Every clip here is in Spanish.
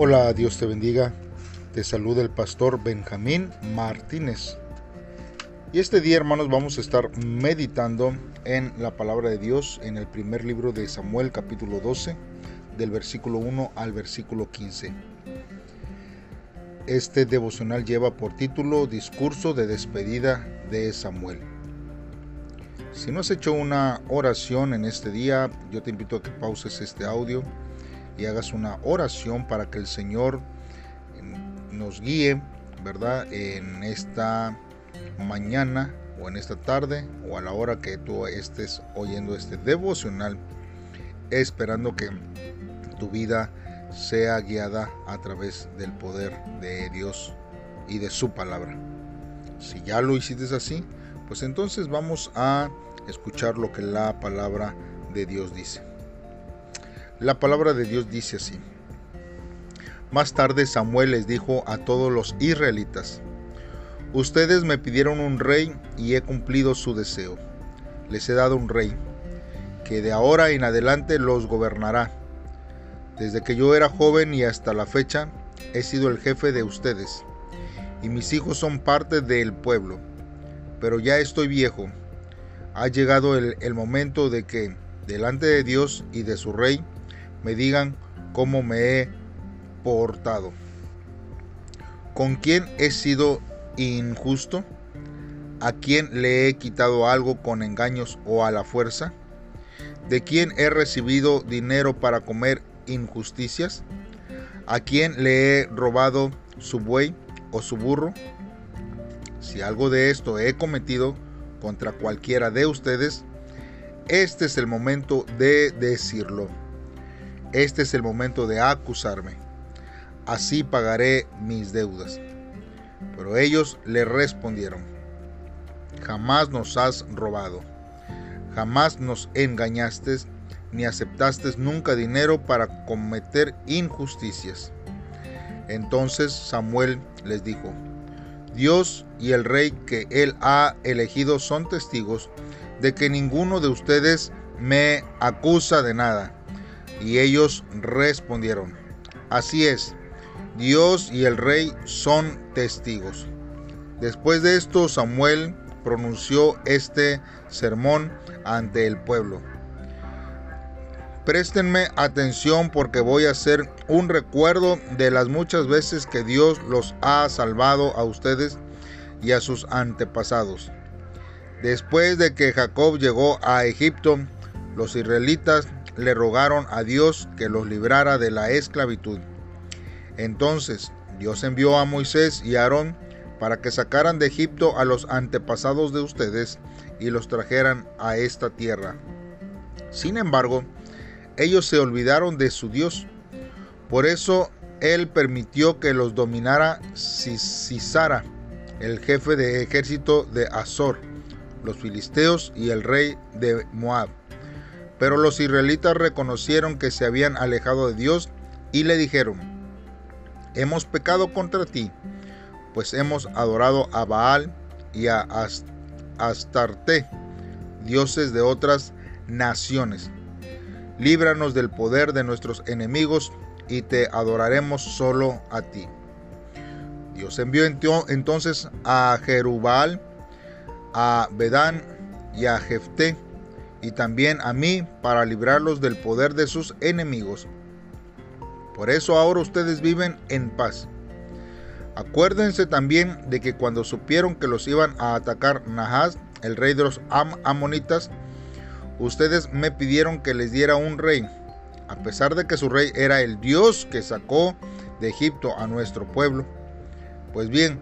Hola, Dios te bendiga. Te saluda el pastor Benjamín Martínez. Y este día, hermanos, vamos a estar meditando en la palabra de Dios en el primer libro de Samuel, capítulo 12, del versículo 1 al versículo 15. Este devocional lleva por título Discurso de despedida de Samuel. Si no has hecho una oración en este día, yo te invito a que pauses este audio y hagas una oración para que el Señor nos guíe, ¿verdad? En esta mañana o en esta tarde o a la hora que tú estés oyendo este devocional, esperando que tu vida sea guiada a través del poder de Dios y de su palabra. Si ya lo hiciste así, pues entonces vamos a escuchar lo que la palabra de Dios dice. La palabra de Dios dice así. Más tarde Samuel les dijo a todos los israelitas, Ustedes me pidieron un rey y he cumplido su deseo. Les he dado un rey, que de ahora en adelante los gobernará. Desde que yo era joven y hasta la fecha, he sido el jefe de ustedes, y mis hijos son parte del pueblo. Pero ya estoy viejo. Ha llegado el, el momento de que, delante de Dios y de su rey, me digan cómo me he portado. ¿Con quién he sido injusto? ¿A quién le he quitado algo con engaños o a la fuerza? ¿De quién he recibido dinero para comer injusticias? ¿A quién le he robado su buey o su burro? Si algo de esto he cometido contra cualquiera de ustedes, este es el momento de decirlo este es el momento de acusarme. Así pagaré mis deudas. Pero ellos le respondieron, jamás nos has robado, jamás nos engañaste, ni aceptaste nunca dinero para cometer injusticias. Entonces Samuel les dijo, Dios y el rey que él ha elegido son testigos de que ninguno de ustedes me acusa de nada. Y ellos respondieron, así es, Dios y el rey son testigos. Después de esto, Samuel pronunció este sermón ante el pueblo. Préstenme atención porque voy a hacer un recuerdo de las muchas veces que Dios los ha salvado a ustedes y a sus antepasados. Después de que Jacob llegó a Egipto, los israelitas le rogaron a Dios que los librara de la esclavitud. Entonces Dios envió a Moisés y a Aarón para que sacaran de Egipto a los antepasados de ustedes y los trajeran a esta tierra. Sin embargo, ellos se olvidaron de su Dios. Por eso él permitió que los dominara Sisara, el jefe de ejército de Azor, los filisteos y el rey de Moab. Pero los israelitas reconocieron que se habían alejado de Dios y le dijeron, hemos pecado contra ti, pues hemos adorado a Baal y a Astarte, dioses de otras naciones. Líbranos del poder de nuestros enemigos y te adoraremos solo a ti. Dios envió entonces a Jerubal, a Bedán y a Jefté, y también a mí para librarlos del poder de sus enemigos. Por eso ahora ustedes viven en paz. Acuérdense también de que cuando supieron que los iban a atacar Nahas, el rey de los Amonitas, ustedes me pidieron que les diera un rey, a pesar de que su rey era el Dios que sacó de Egipto a nuestro pueblo. Pues bien,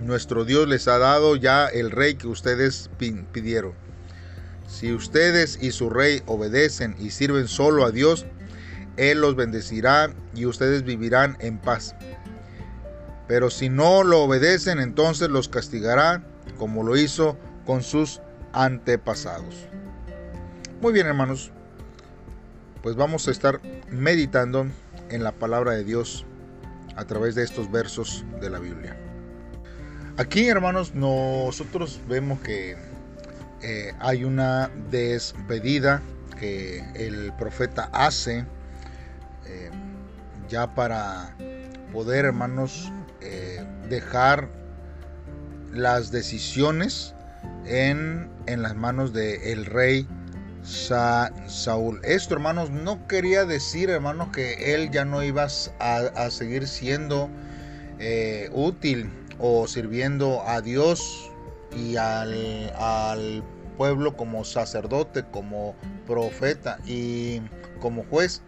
nuestro Dios les ha dado ya el rey que ustedes pidieron. Si ustedes y su rey obedecen y sirven solo a Dios, Él los bendecirá y ustedes vivirán en paz. Pero si no lo obedecen, entonces los castigará como lo hizo con sus antepasados. Muy bien, hermanos. Pues vamos a estar meditando en la palabra de Dios a través de estos versos de la Biblia. Aquí, hermanos, nosotros vemos que eh, hay una despedida que el profeta hace eh, ya para poder, hermanos, eh, dejar las decisiones en, en las manos del rey Saúl. Esto, hermanos, no quería decir, hermanos, que él ya no iba a, seguir siendo útil o sirviendo a Dios y al, al pueblo como sacerdote, como profeta y como juez.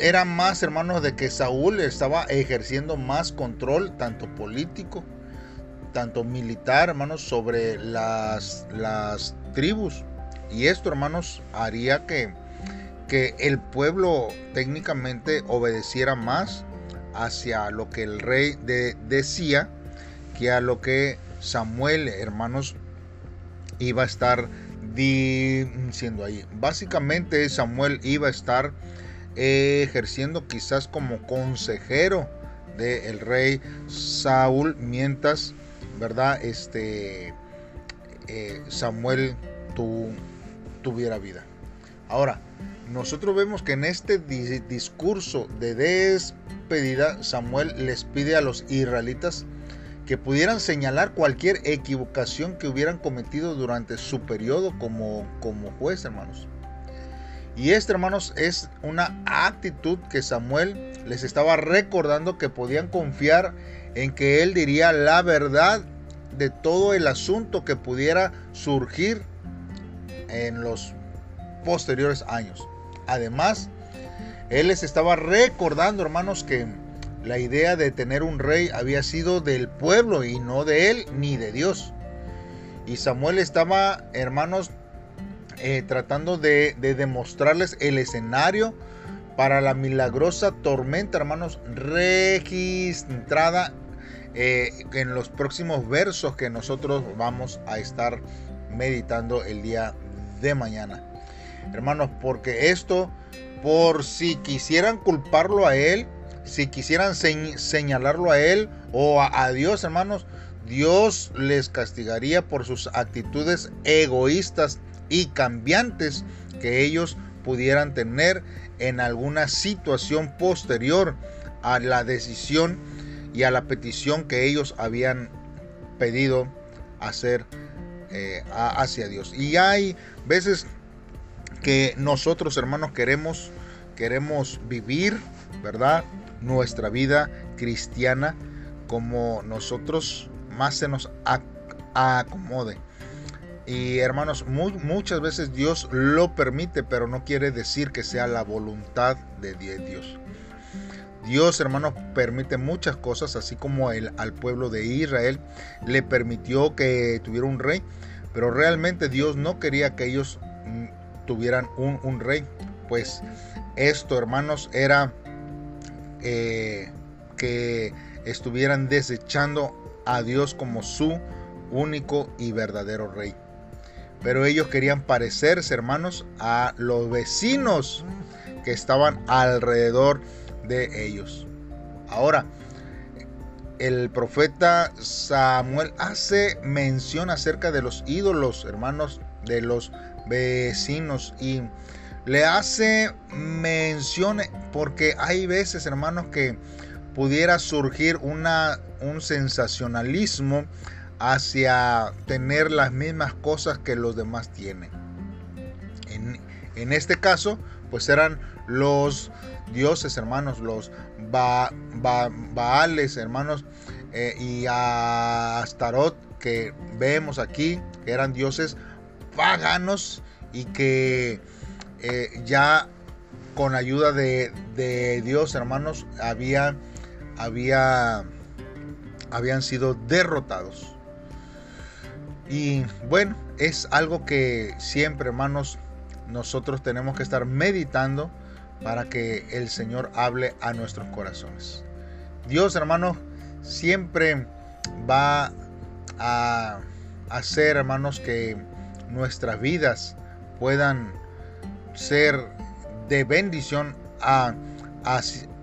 Era más, hermanos, de que Saúl estaba ejerciendo más control, tanto político, tanto militar, hermanos, sobre las, las tribus. Y esto, hermanos, haría que, que el pueblo técnicamente obedeciera más hacia lo que el rey decía que a lo que Samuel, hermanos, iba a estar diciendo ahí. Básicamente Samuel iba a estar ejerciendo quizás como consejero del rey Saúl mientras, ¿verdad? Este eh, Samuel tu, tuviera vida. Ahora, nosotros vemos que en este discurso de despedida, Samuel les pide a los israelitas que pudieran señalar cualquier equivocación que hubieran cometido durante su periodo como, como juez, hermanos. Y este, hermanos, es una actitud que Samuel les estaba recordando que podían confiar en que él diría la verdad de todo el asunto que pudiera surgir en los posteriores años. Además, él les estaba recordando, hermanos, que la idea de tener un rey había sido del pueblo y no de él ni de Dios. Y Samuel estaba, hermanos, eh, tratando de, demostrarles el escenario para la milagrosa tormenta, hermanos, registrada eh, en los próximos versos que nosotros vamos a estar meditando el día de mañana. Hermanos, porque esto, por si quisieran culparlo a él, si quisieran señalarlo a él o a, Dios, hermanos, Dios les castigaría por sus actitudes egoístas y cambiantes que ellos pudieran tener en alguna situación posterior a la decisión y a la petición que ellos habían pedido hacer eh, hacia Dios. Y hay veces que nosotros hermanos queremos queremos vivir, ¿verdad? Nuestra vida cristiana como nosotros más se nos acomode. Y hermanos, muchas veces Dios lo permite, pero no quiere decir que sea la voluntad de Dios. Dios, hermanos, permite muchas cosas, así como el, al pueblo de Israel le permitió que tuviera un rey, pero realmente Dios no quería que ellos mm, tuvieran un, un rey, pues esto, hermanos, era eh, que estuvieran desechando a Dios como su único y verdadero rey. Pero ellos querían parecerse, hermanos, a los vecinos que estaban alrededor de ellos. Ahora, el profeta Samuel hace mención acerca de los ídolos, hermanos, de los vecinos. Y le hace mención porque hay veces, hermanos, que pudiera surgir una, un sensacionalismo hacia tener las mismas cosas que los demás tienen. En, este caso, pues eran los dioses, hermanos, los Baales, hermanos, eh, y a Astarot que vemos aquí, que eran dioses paganos y que eh, ya con ayuda de, Dios, hermanos, había, había, habían sido derrotados. Y bueno, es algo que siempre, hermanos, nosotros tenemos que estar meditando para que el Señor hable a nuestros corazones. Dios, hermanos, siempre va a hacer, hermanos, que nuestras vidas puedan ser de bendición a,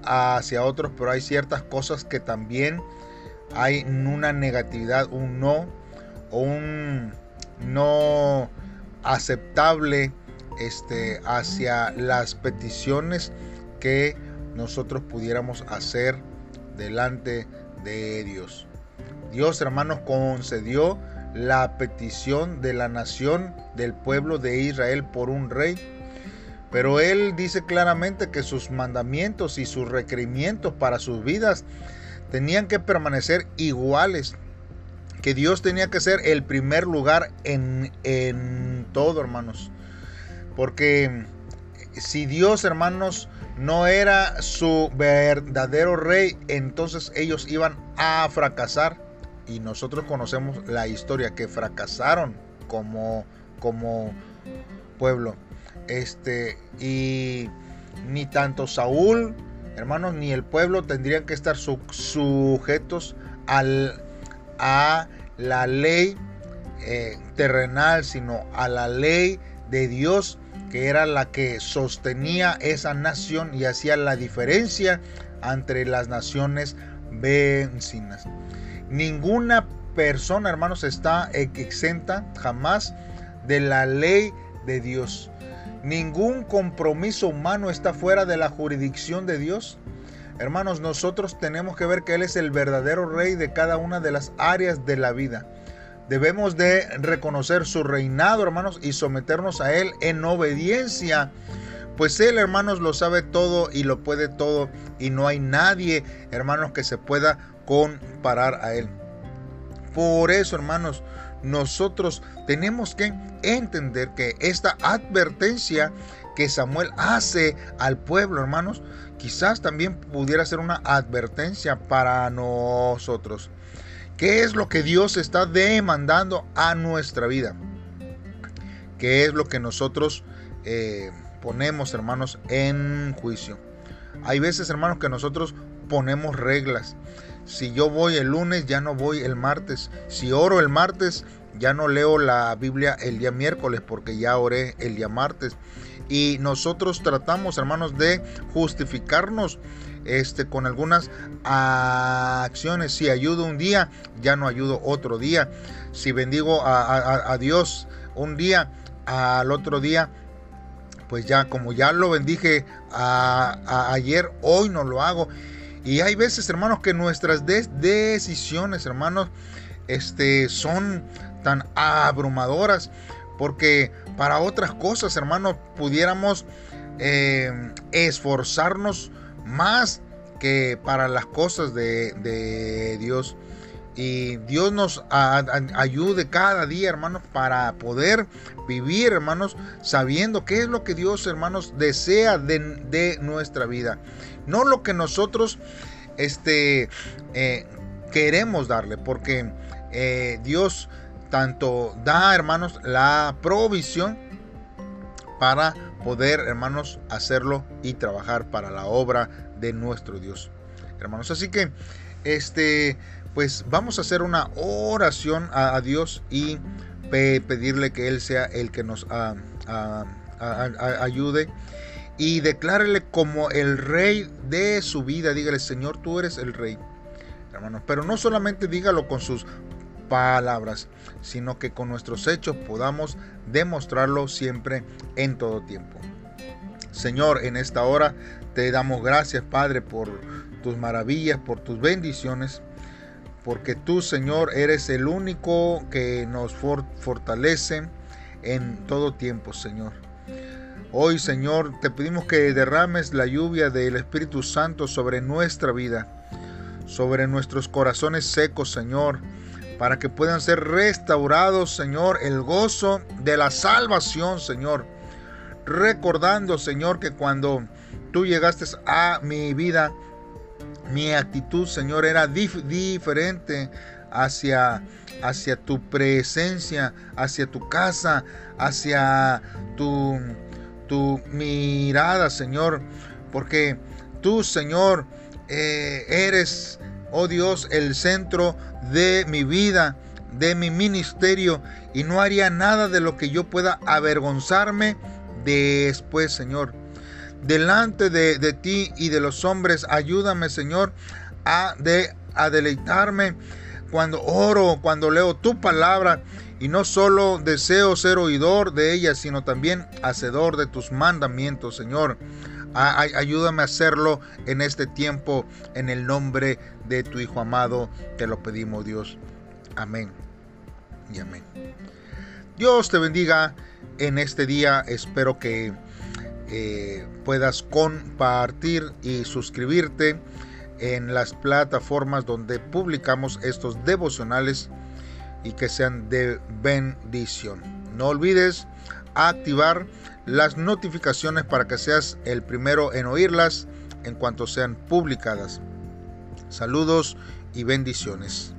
hacia otros, pero hay ciertas cosas que también hay una negatividad, un no o un no aceptable este, hacia las peticiones que nosotros pudiéramos hacer delante de Dios. Dios, hermanos, concedió la petición de la nación del pueblo de Israel por un rey. Pero él dice claramente que sus mandamientos y sus requerimientos para sus vidas tenían que permanecer iguales. Que Dios tenía que ser el primer lugar en, en todo, hermanos. Porque si Dios, hermanos, no era su verdadero rey, entonces ellos iban a fracasar. Y nosotros conocemos la historia que fracasaron como, como pueblo. Este, y ni tanto Saúl, hermanos, ni el pueblo tendrían que estar sujetos a la ley eh, terrenal, sino a la ley de Dios que era la que sostenía esa nación y hacía la diferencia entre las naciones vecinas. Ninguna persona, hermanos, está exenta jamás de la ley de Dios. Ningún compromiso humano está fuera de la jurisdicción de Dios. Hermanos, nosotros tenemos que ver que Él es el verdadero rey de cada una de las áreas de la vida. Debemos de reconocer su reinado, hermanos, y someternos a Él en obediencia. Pues Él, hermanos, lo sabe todo y lo puede todo. Y no hay nadie, hermanos, que se pueda comparar a Él. Por eso, hermanos, nosotros tenemos que entender que esta advertencia que Samuel hace al pueblo, hermanos, quizás también pudiera ser una advertencia para nosotros. ¿Qué es lo que Dios está demandando a nuestra vida? ¿Qué es lo que nosotros eh, ponemos, hermanos, en juicio? Hay veces, hermanos, que nosotros ponemos reglas. Si yo voy el lunes, ya no voy el martes. Si oro el martes, ya no leo la Biblia el día miércoles porque ya oré el día martes. Y nosotros tratamos, hermanos, de justificarnos este, con algunas acciones. Si ayudo un día, ya no ayudo otro día. Si bendigo a, Dios un día, al otro día, pues ya como ya lo bendije ayer, hoy no lo hago. Y hay veces, hermanos, que nuestras decisiones, hermanos, este, son tan abrumadoras. Porque para otras cosas, hermanos, pudiéramos eh, esforzarnos más que para las cosas de, Dios. Y Dios nos ayude cada día, hermanos, para poder vivir, hermanos, sabiendo qué es lo que Dios, hermanos, desea de, nuestra vida. No lo que nosotros este, eh, queremos darle, porque eh, Dios tanto da, hermanos, la provisión para poder, hermanos, hacerlo y trabajar para la obra de nuestro Dios. Hermanos, así que, este, pues vamos a hacer una oración a, Dios y pedirle que Él sea el que nos ayude y declárele como el rey de su vida. Dígale, Señor, tú eres el rey. Hermanos, pero no solamente dígalo con sus palabras, sino que con nuestros hechos podamos demostrarlo siempre en todo tiempo. Señor, en esta hora te damos gracias, Padre, por tus maravillas, por tus bendiciones, porque tú, Señor, eres el único que nos fortalece en todo tiempo, Señor. Hoy, Señor, te pedimos que derrames la lluvia del Espíritu Santo sobre nuestra vida, sobre nuestros corazones secos, Señor, para que puedan ser restaurados, Señor, el gozo de la salvación, Señor. Recordando, Señor, que cuando tú llegaste a mi vida, mi actitud, Señor, era diferente hacia, hacia tu presencia, hacia tu casa, hacia tu, tu mirada, Señor. Porque tú, Señor, eh, eres oh Dios, el centro de mi vida, de mi ministerio, y no haría nada de lo que yo pueda avergonzarme después, Señor. Delante de, ti y de los hombres, ayúdame, Señor, a, de, a deleitarme cuando oro, cuando leo tu palabra Y no solo deseo ser oidor de ellas, sino también hacedor de tus mandamientos, Señor. Ayúdame a hacerlo en este tiempo, en el nombre de tu Hijo amado. Te lo pedimos, Dios. Amén y amén. Dios te bendiga en este día. Espero que eh, puedas compartir y suscribirte en las plataformas donde publicamos estos devocionales y que sean de bendición. No olvides activar las notificaciones para que seas el primero en oírlas en cuanto sean publicadas. Saludos y bendiciones.